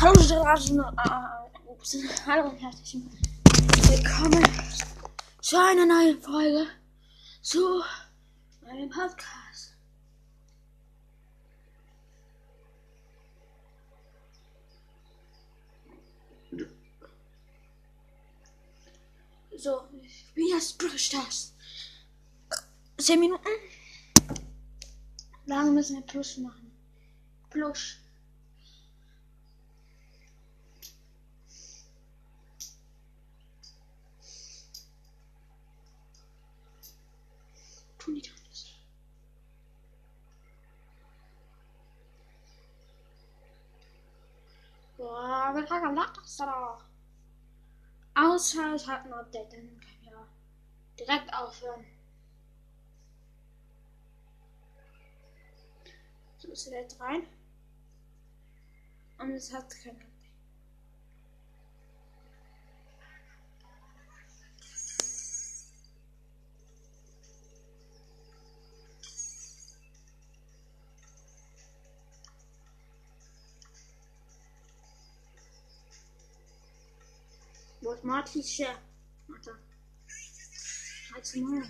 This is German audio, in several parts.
Hallo, Straßen. Äh, ups. Hallo und herzlich willkommen zu einer neuen Folge zu meinem Podcast. So, wie heißt Stars? Zehn Minuten. Lange müssen wir Plus machen. Plus. Tun die alles. Boah, wie lange macht das da? Außer es hat ein Update, dann können wir direkt aufhören. So ist direkt rein. Und es hat kein Marty Chef. Marta. Hi, tomorrow.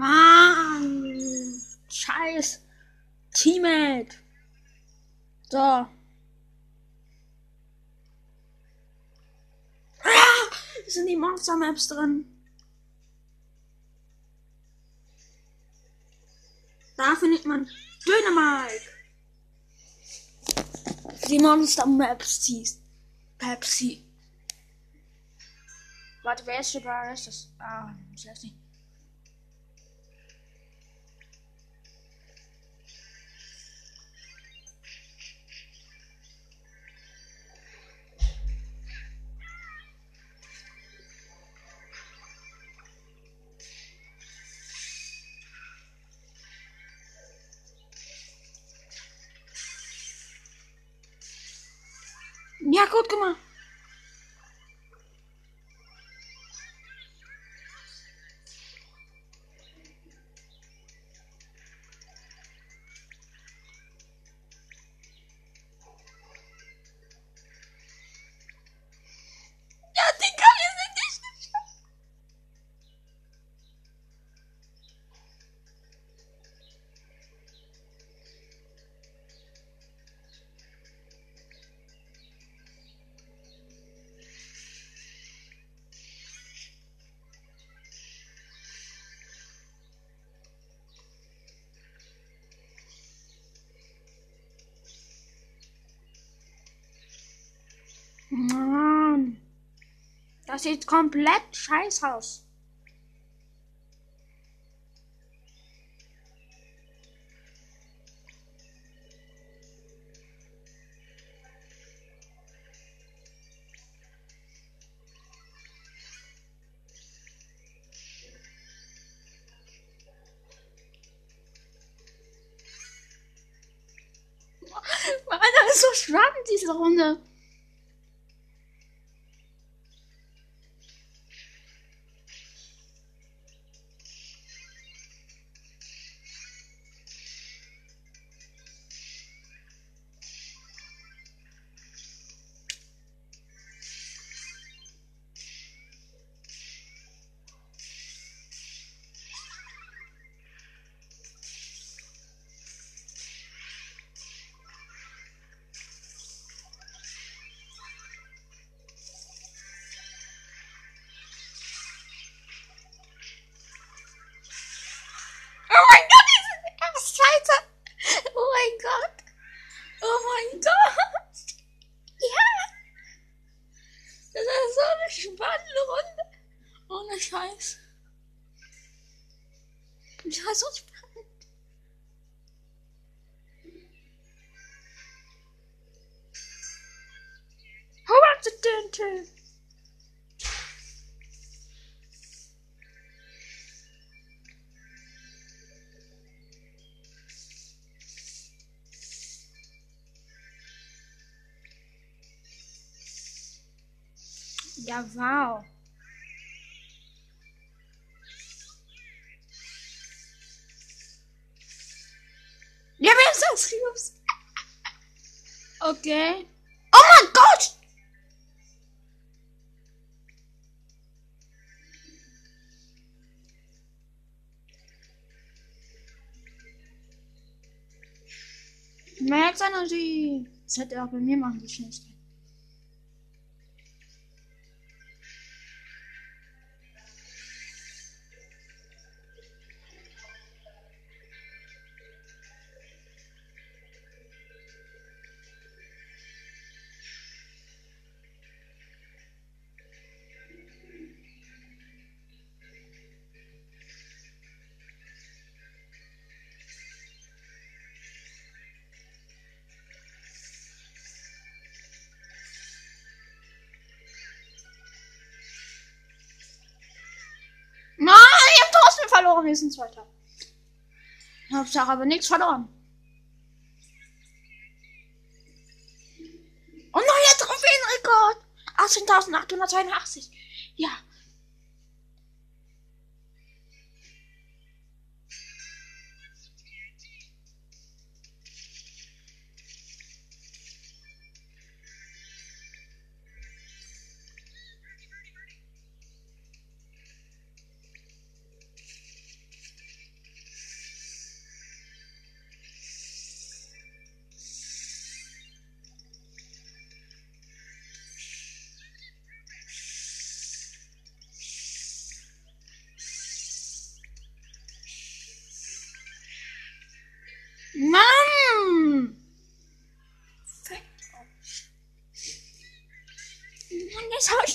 Mann! Scheiß Teammate! So. Ah, sind die Monster-Maps drin? Da findet man Dynamite! Die Monster-Maps ziehst. Pepsi. Warte, wer ist? Ist das? Ah, ich weiß nicht. Ja, gut Mann. Das sieht komplett scheiß aus. So spannend, diese Runde. Das ist. Who wants a dentist? Ja, wow. Ja, wer ist das? Cubes? Okay. Oh mein Gott! Max Energy. Das hätte er auch bei mir machen, die schnellste. Sind Zweiter. Hauptsache aber nichts verloren. Oh, neuer Trophäenrekord. 18.882. Ja.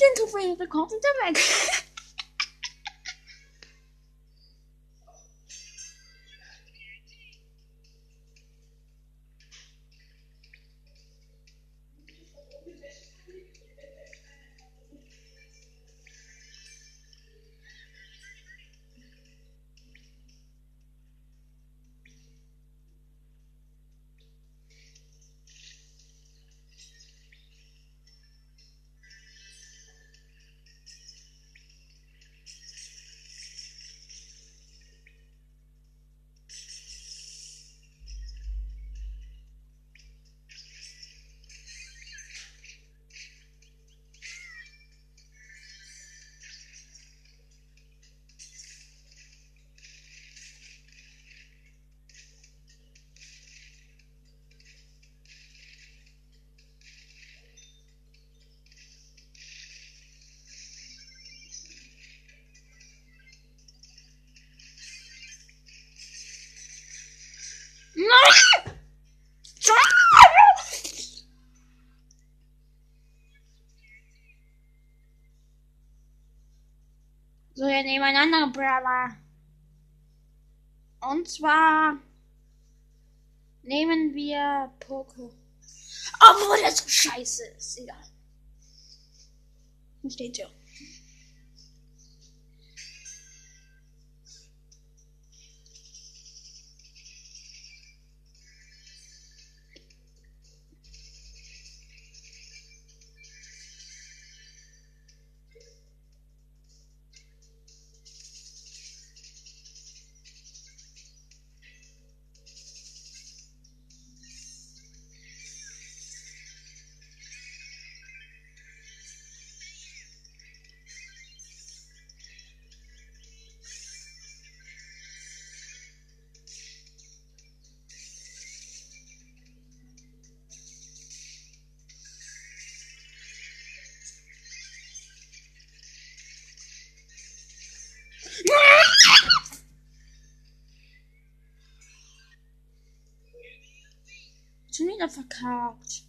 Jetzt hau ich den Trophäenrekord wieder weg. Anderen Brawler. Und zwar nehmen wir Poco. Obwohl der so scheiße ist. Egal. Steht hier? Wieder verkackt.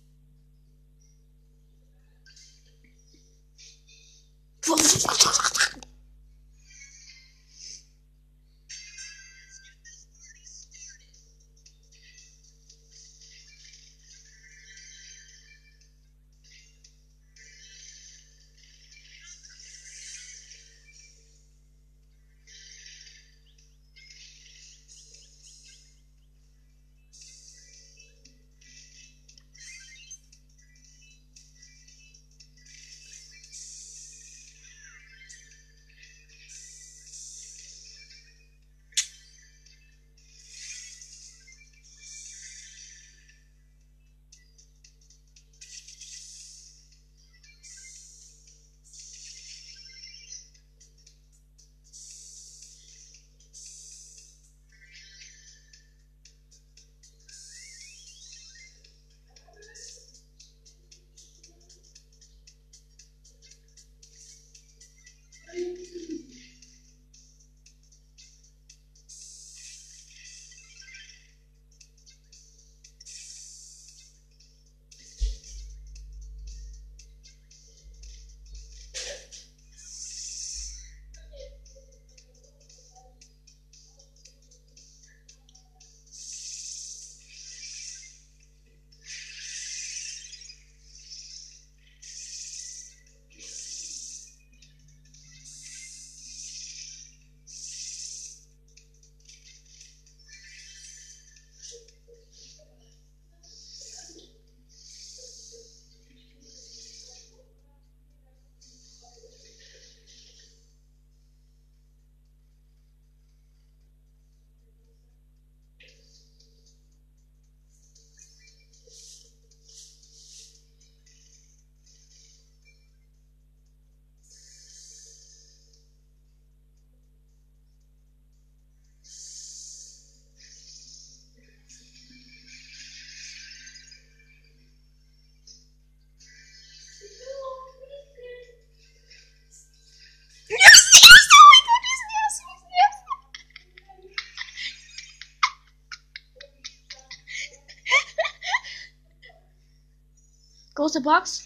Große Box.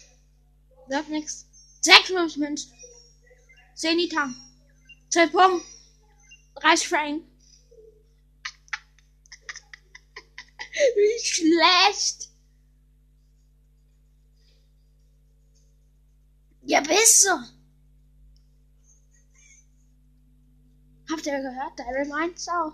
Wirf nix. 56 Münzen. 10 Liter. 12 Punkte. 30 Frank. Wie schlecht. Ja, bist du. Habt ihr gehört? Daryl meint's auch.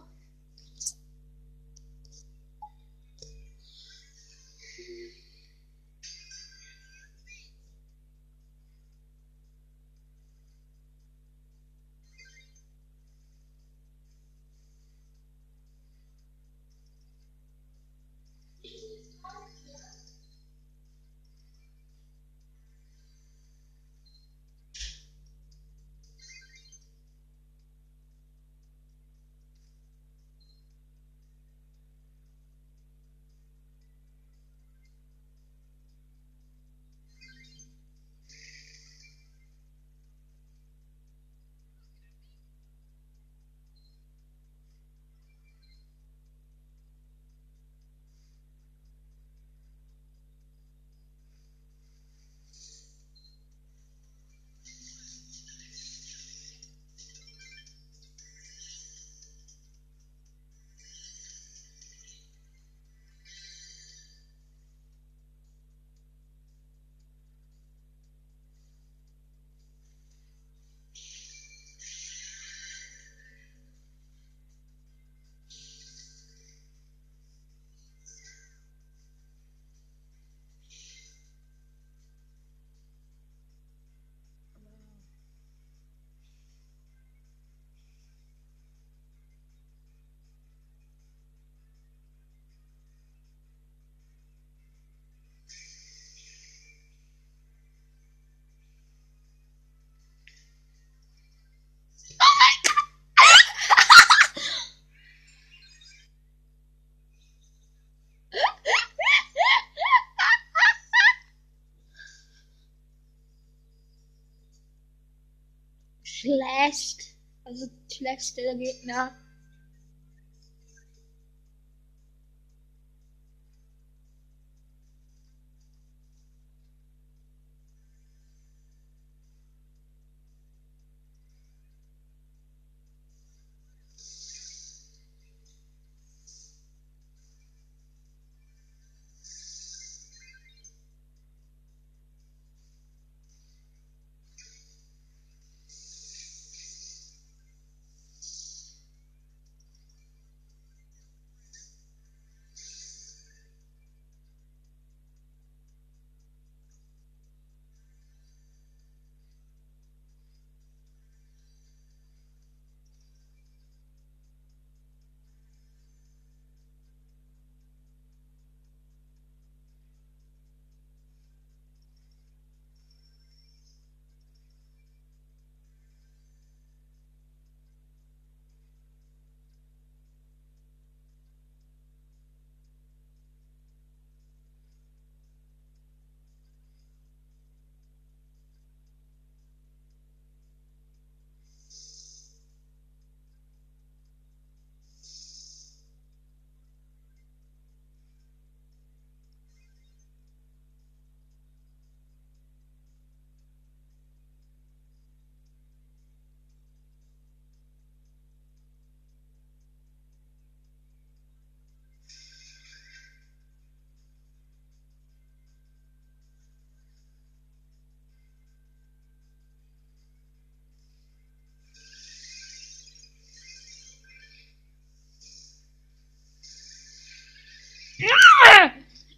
Schlecht. Also schlechteste Gegner.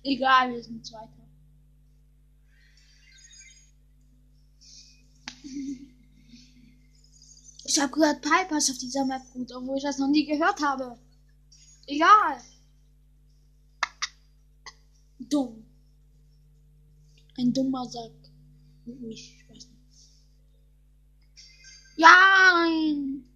Egal, wir sind Zweiter. Ich habe gehört, Piper ist auf dieser Map gut, obwohl ich das noch nie gehört habe. Egal. Dumm. Ein dummer Sack. Ich weiß nicht. Ja, nein.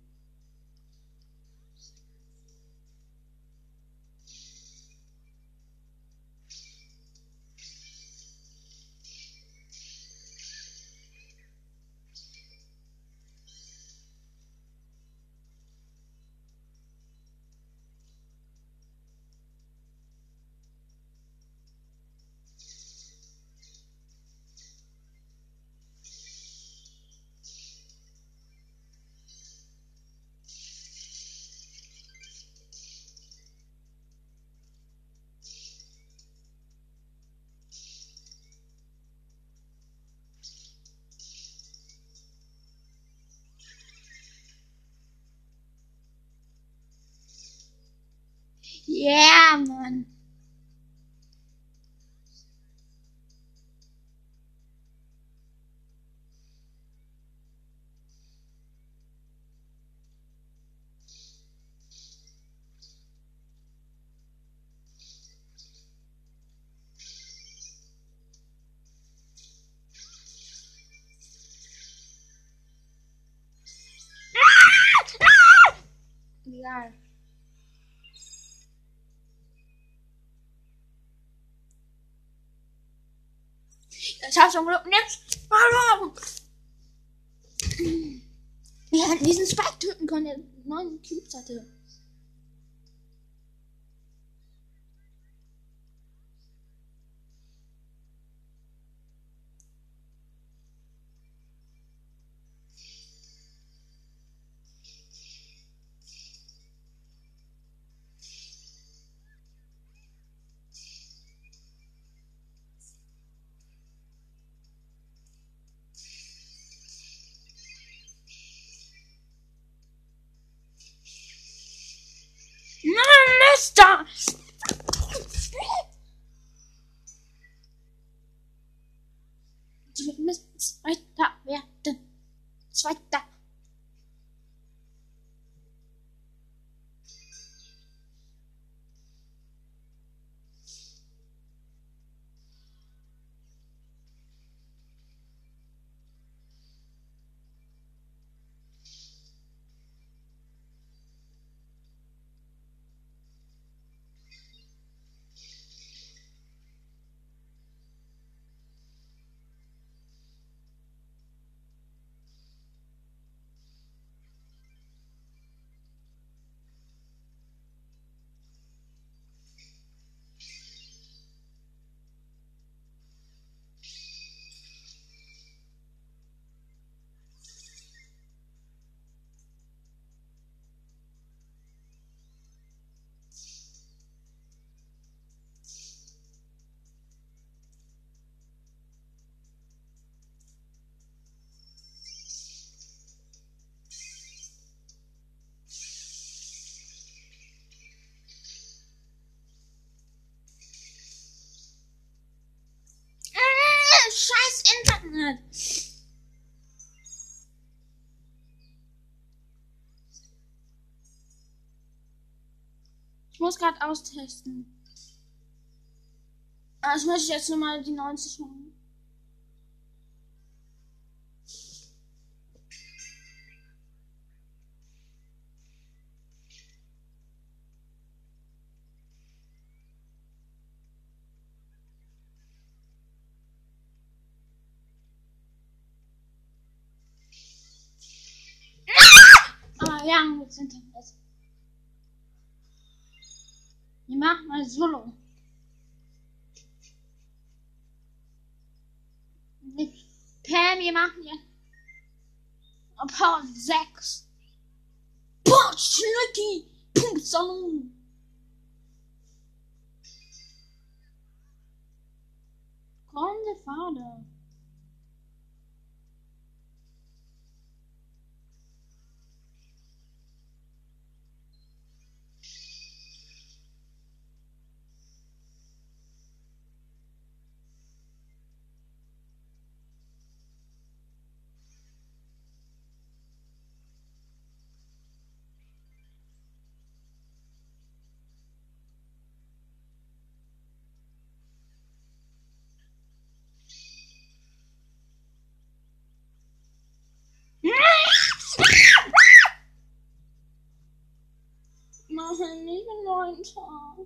Egal. Ich hab schon Glück. Jetzt. Hallo. Wir hätten diesen Spike töten können, der neun Cubes hatte. Wir müssen Internet. Ich muss gerade austesten. Also möchte ich jetzt nur mal die 90 machen. Internet. Ich mach mal Solo. Pam, wir machen hier Power 6. Boah, Schnitti! Punkt Salon. Grande Vater. 床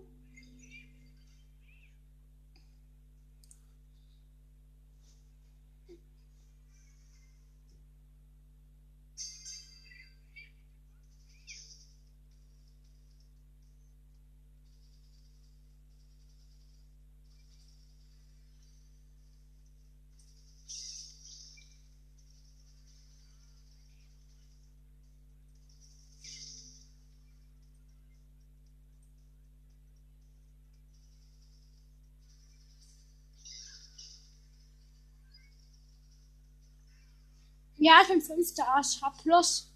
Ja, ich bin fünfter. Ich hab plus.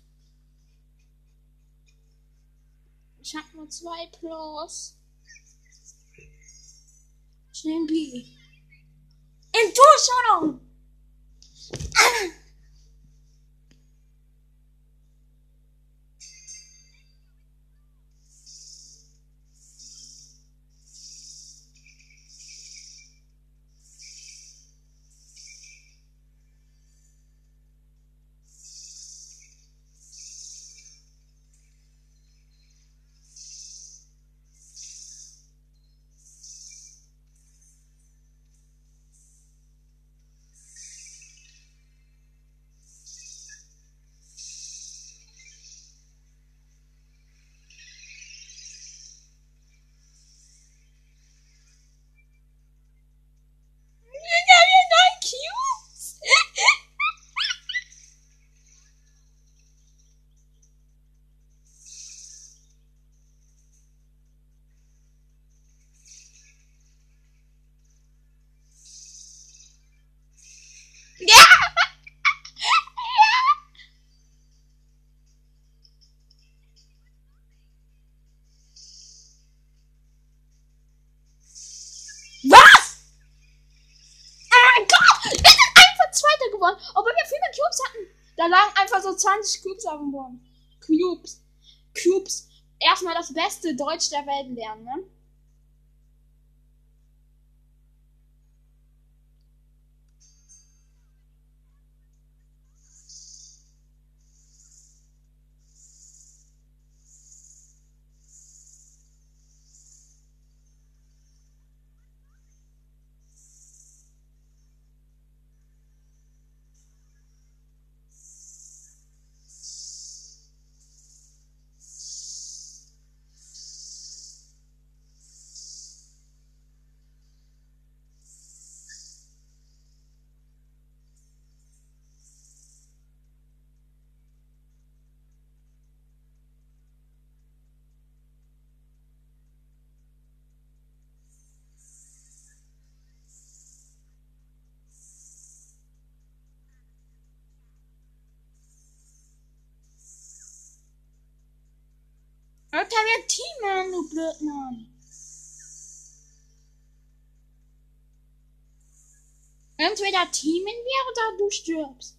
Ich hab nur zwei plus. Ich nehme B. Enttäuschung! geworden. Cubes hatten. Da lagen einfach so 20 Cubes auf dem Boden. Cubes. Cubes. Erstmal das beste Deutsch der Welt lernen, ne? Alter, wir Team du Blödmann. Entweder teamen wir oder du stirbst.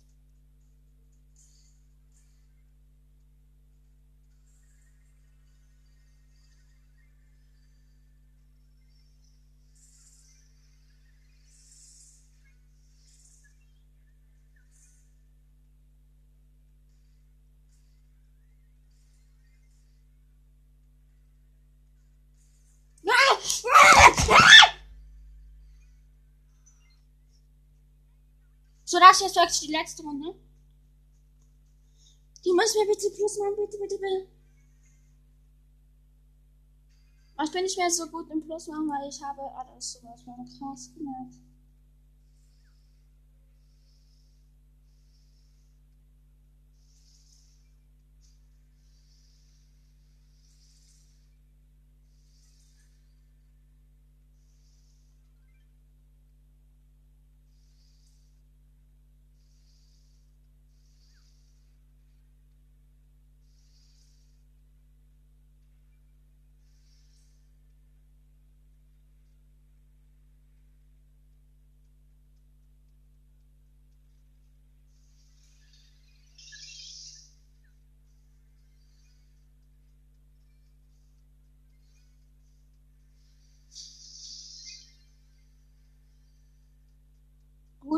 So, das ist jetzt wirklich die letzte Runde. Die müssen wir bitte plus machen, bitte, bitte, bitte. ich bin nicht mehr so gut im Plus machen, weil ich habe alles sowas von krass gemerkt.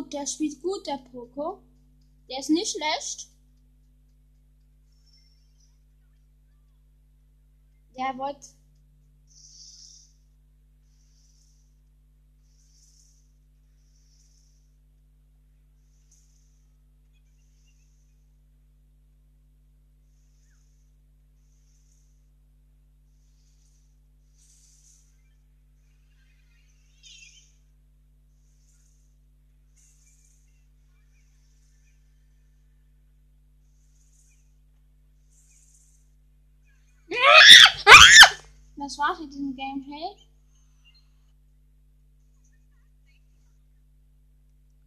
Gut, der spielt gut, der Poco. Der ist nicht schlecht. Der wollte startet diesen Gameplay.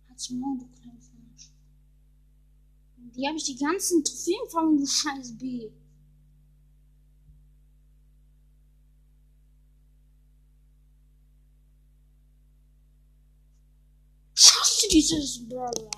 Hat's morgen, du kleines Arsch. Die habe ich die ganzen Trophäen fangen, du scheiß B. Schaffst du dieses Brawler?